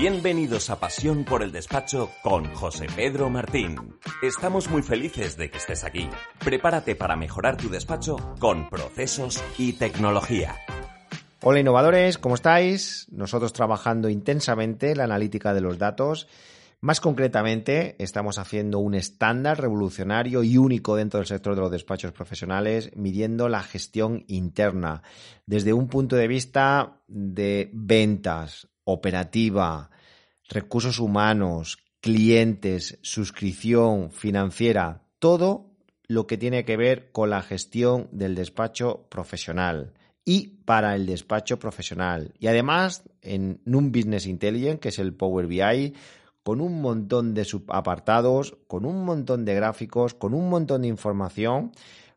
Bienvenidos a Pasión por el Despacho con José Pedro Martín. Estamos muy felices de que estés aquí. Prepárate para mejorar tu despacho con procesos y tecnología. Hola innovadores, ¿cómo estáis? Nosotros trabajando intensamente la analítica de los datos. Más concretamente, estamos haciendo un estándar revolucionario y único dentro del sector de los despachos profesionales, midiendo la gestión interna desde un punto de vista de ventas, operativa, recursos humanos, clientes, suscripción financiera, todo lo que tiene que ver con la gestión del despacho profesional y para el despacho profesional. Y además en un Business Intelligence, que es el Power BI, con un montón de subapartados, con un montón de gráficos, con un montón de información.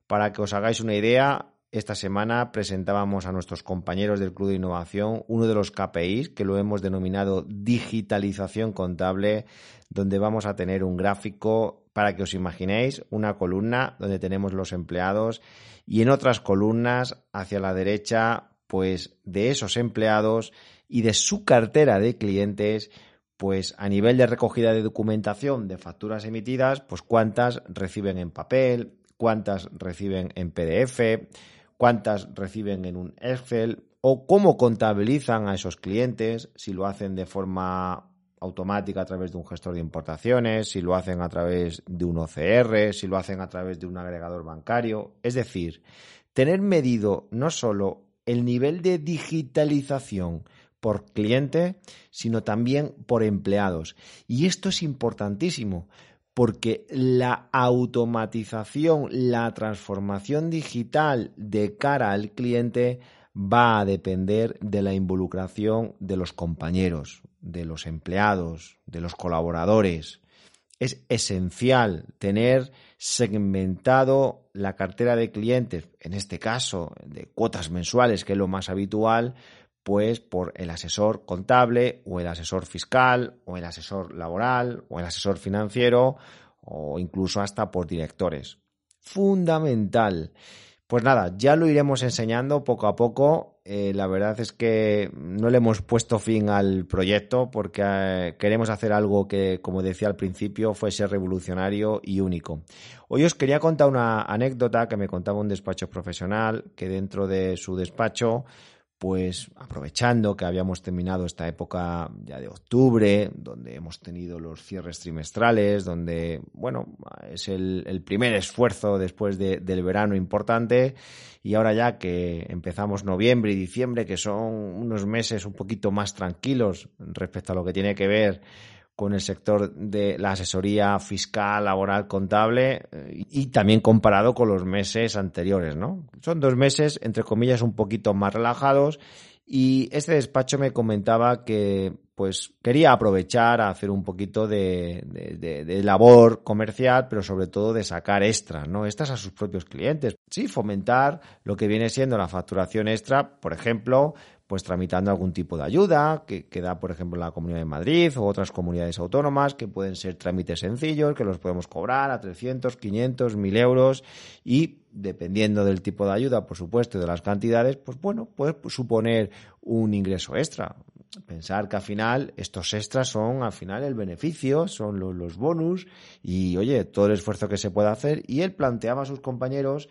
Para que os hagáis una idea, esta semana presentábamos a nuestros compañeros del Club de Innovación uno de los KPIs que lo hemos denominado digitalización contable, donde vamos a tener un gráfico para que os imaginéis una columna donde tenemos los empleados y en otras columnas hacia la derecha, pues de esos empleados y de su cartera de clientes, pues a nivel de recogida de documentación de facturas emitidas, pues cuántas reciben en papel, cuántas reciben en PDF, cuántas reciben en un Excel o cómo contabilizan a esos clientes, si lo hacen de forma automática a través de un gestor de importaciones, si lo hacen a través de un OCR, si lo hacen a través de un agregador bancario. Es decir, tener medido no solo el nivel de digitalización por cliente, sino también por empleados. Y esto es importantísimo porque la automatización, la transformación digital de cara al cliente va a depender de la involucración de los compañeros, de los empleados, de los colaboradores. Es esencial tener segmentado la cartera de clientes, en este caso de cuotas mensuales, que es lo más habitual, pues por el asesor contable o el asesor fiscal o el asesor laboral o el asesor financiero o incluso hasta por directores. Fundamental. Pues nada, ya lo iremos enseñando poco a poco. Eh, la verdad es que no le hemos puesto fin al proyecto porque eh, queremos hacer algo que, como decía al principio, fuese revolucionario y único. Hoy os quería contar una anécdota que me contaba un despacho profesional que dentro de su despacho pues aprovechando que habíamos terminado esta época ya de octubre, donde hemos tenido los cierres trimestrales, donde, bueno, es el, el primer esfuerzo después de, del verano importante, y ahora ya que empezamos noviembre y diciembre, que son unos meses un poquito más tranquilos respecto a lo que tiene que ver con el sector de la asesoría fiscal, laboral, contable y también comparado con los meses anteriores, ¿no? Son dos meses, entre comillas, un poquito más relajados y este despacho me comentaba que pues quería aprovechar a hacer un poquito de, labor comercial, pero sobre todo de sacar extras, ¿no? Extras a sus propios clientes. Sí, fomentar lo que viene siendo la facturación extra, por ejemplo, pues tramitando algún tipo de ayuda que, da, por ejemplo, la Comunidad de Madrid o otras comunidades autónomas, que pueden ser trámites sencillos, que los podemos cobrar a 300, 500, 1000 euros y dependiendo del tipo de ayuda, por supuesto, y de las cantidades, pues bueno, puede suponer un ingreso extra. Pensar que al final estos extras son al final el beneficio, son los, los bonus y oye, todo el esfuerzo que se puede hacer y él planteaba a sus compañeros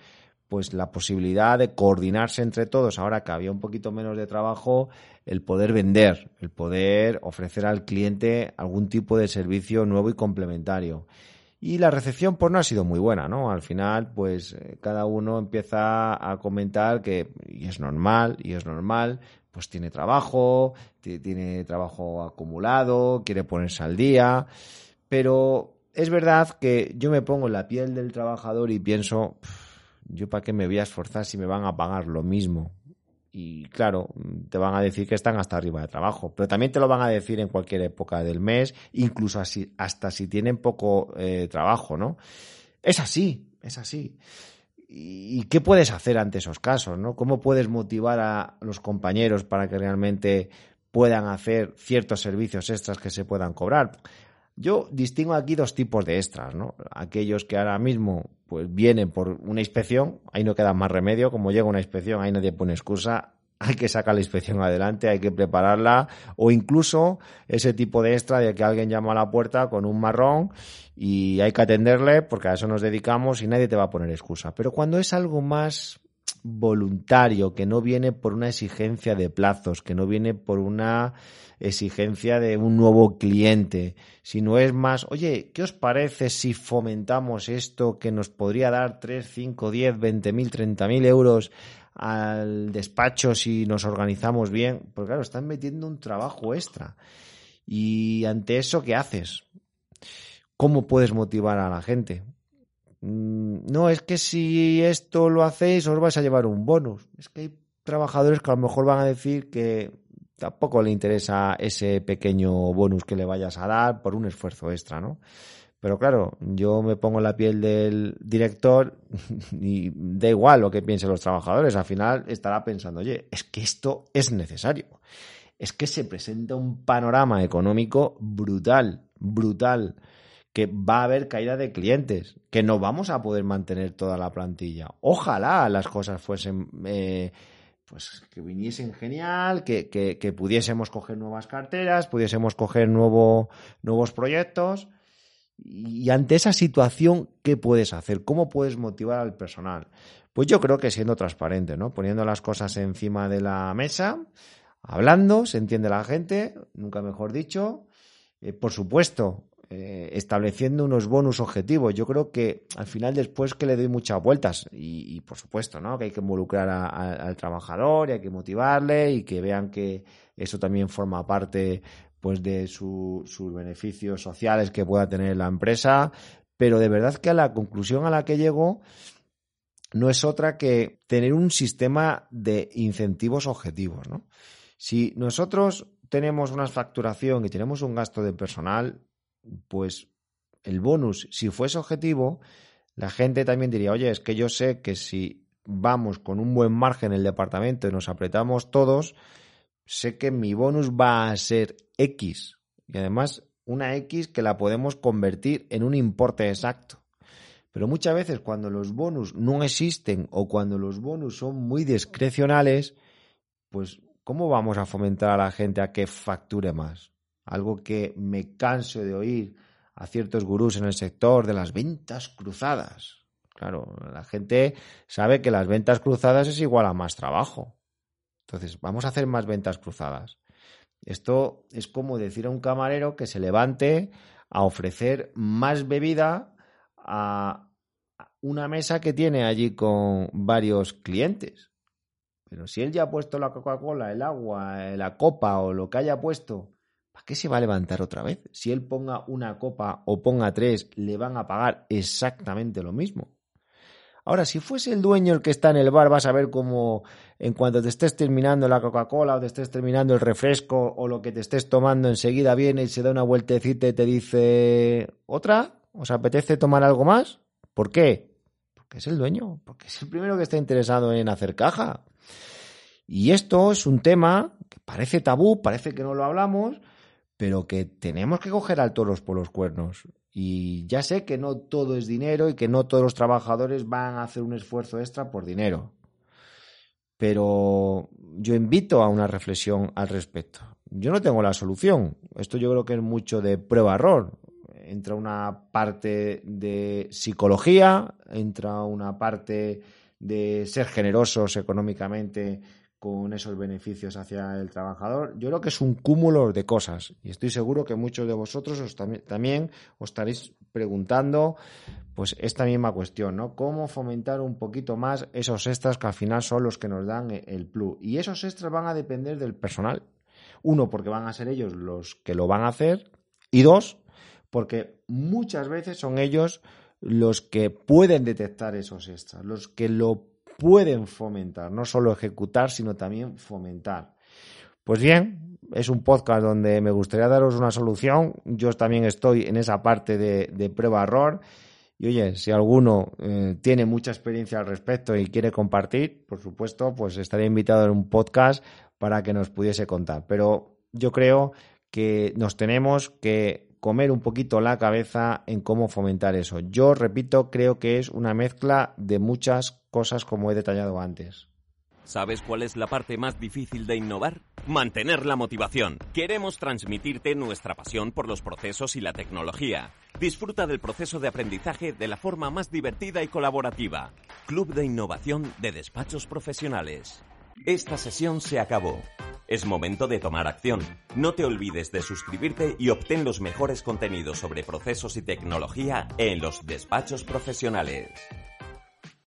pues la posibilidad de coordinarse entre todos, ahora que había un poquito menos de trabajo, el poder vender, el poder ofrecer al cliente algún tipo de servicio nuevo y complementario. Y la recepción pues no ha sido muy buena, ¿no? Al final pues cada uno empieza a comentar que, es normal, y es normal, pues tiene trabajo, tiene trabajo acumulado, quiere ponerse al día, pero es verdad que yo me pongo en la piel del trabajador y pienso, yo para qué me voy a esforzar si me van a pagar lo mismo. y claro, te van a decir que están hasta arriba de trabajo, pero también te lo van a decir en cualquier época del mes, incluso así, hasta si tienen poco eh, trabajo, ¿no? Es así, es así. ¿Y qué puedes hacer ante esos casos? ¿no? ¿Cómo puedes motivar a los compañeros para que realmente puedan hacer ciertos servicios extras que se puedan cobrar? Yo distingo aquí dos tipos de extras, ¿no? Aquellos que ahora mismo pues vienen por una inspección, ahí no queda más remedio, como llega una inspección, ahí nadie pone excusa, hay que sacar la inspección adelante, hay que prepararla, o incluso ese tipo de extra de que alguien llama a la puerta con un marrón y hay que atenderle porque a eso nos dedicamos y nadie te va a poner excusa. Pero cuando es algo más voluntario, que no viene por una exigencia de plazos, que no viene por una exigencia de un nuevo cliente, sino es más, oye, ¿qué os parece si fomentamos esto que nos podría dar 3, 5, 10, 20 mil, 30 mil euros al despacho si nos organizamos bien? Porque claro, están metiendo un trabajo extra. Y ante eso, ¿qué haces? ¿Cómo puedes motivar a la gente? Mm, no, es que si esto lo hacéis os vais a llevar un bonus. Es que hay trabajadores que a lo mejor van a decir que tampoco le interesa ese pequeño bonus que le vayas a dar por un esfuerzo extra, ¿no? Pero claro, yo me pongo en la piel del director y da igual lo que piensen los trabajadores. Al final estará pensando, oye, es que esto es necesario. Es que se presenta un panorama económico brutal, brutal, que va a haber caída de clientes, que no vamos a poder mantener toda la plantilla. Ojalá las cosas fuesen eh, pues que viniesen genial, que, que, pudiésemos coger nuevas carteras, pudiésemos coger nuevo, nuevos proyectos. Y ante esa situación, ¿qué puedes hacer? ¿Cómo puedes motivar al personal? Pues yo creo que siendo transparente, ¿no? Poniendo las cosas encima de la mesa, hablando, se entiende la gente, nunca mejor dicho. Eh, por supuesto, eh, estableciendo unos bonus objetivos. Yo creo que al final después que le doy muchas vueltas y, por supuesto, ¿no? Que hay que involucrar al trabajador y hay que motivarle y que vean que eso también forma parte pues de sus beneficios sociales que pueda tener la empresa. Pero de verdad que a la conclusión a la que llego no es otra que tener un sistema de incentivos objetivos. Si nosotros tenemos una facturación y tenemos un gasto de personal, pues el bonus, si fuese objetivo, la gente también diría, oye, es que yo sé que si vamos con un buen margen en el departamento y nos apretamos todos, sé que mi bonus va a ser X. Y además, una X que la podemos convertir en un importe exacto. Pero muchas veces cuando los bonus no existen o cuando los bonus son muy discrecionales, pues ¿cómo vamos a fomentar a la gente a que facture más? Algo que me canso de oír a ciertos gurús en el sector de las ventas cruzadas. Claro, la gente sabe que las ventas cruzadas es igual a más trabajo. Entonces, vamos a hacer más ventas cruzadas. Esto es como decir a un camarero que se levante a ofrecer más bebida a una mesa que tiene allí con varios clientes. Pero si él ya ha puesto la Coca-Cola, el agua, la copa o lo que haya puesto ¿Para qué se va a levantar otra vez? Si él ponga una copa o ponga tres, le van a pagar exactamente lo mismo. Ahora, si fuese el dueño el que está en el bar, vas a ver cómo en cuanto te estés terminando la Coca-Cola o te estés terminando el refresco o lo que te estés tomando, enseguida viene y se da una vueltecita y te dice, ¿otra? ¿Os apetece tomar algo más? ¿Por qué? Porque es el dueño, porque es el primero que está interesado en hacer caja. Y esto es un tema que parece tabú, parece que no lo hablamos, pero que tenemos que coger al toros por los cuernos. Y ya sé que no todo es dinero y que no todos los trabajadores van a hacer un esfuerzo extra por dinero. Pero yo invito a una reflexión al respecto. Yo no tengo la solución. Esto yo creo que es mucho de prueba-error. Entra una parte de psicología, entra una parte de ser generosos económicamente con esos beneficios hacia el trabajador. Yo creo que es un cúmulo de cosas y estoy seguro que muchos de vosotros os también os estaréis preguntando pues esta misma cuestión, ¿no? ¿Cómo fomentar un poquito más esos extras que al final son los que nos dan el plus? Y esos extras van a depender del personal. Uno, porque van a ser ellos los que lo van a hacer y dos, porque muchas veces son ellos los que pueden detectar esos extras, los que lo pueden fomentar, no solo ejecutar, sino también fomentar. Pues bien, es un podcast donde me gustaría daros una solución. Yo también estoy en esa parte de, prueba-error. Y oye, si alguno eh, tiene mucha experiencia al respecto y quiere compartir, por supuesto, pues estaría invitado en un podcast para que nos pudiese contar. Pero yo creo que nos tenemos que comer un poquito la cabeza en cómo fomentar eso. Yo repito, creo que es una mezcla de muchas cosas como he detallado antes. ¿Sabes cuál es la parte más difícil de innovar? Mantener la motivación. Queremos transmitirte nuestra pasión por los procesos y la tecnología. Disfruta del proceso de aprendizaje de la forma más divertida y colaborativa. Club de Innovación de Despachos Profesionales. Esta sesión se acabó. Es momento de tomar acción. No te olvides de suscribirte y obtén los mejores contenidos sobre procesos y tecnología en los despachos profesionales.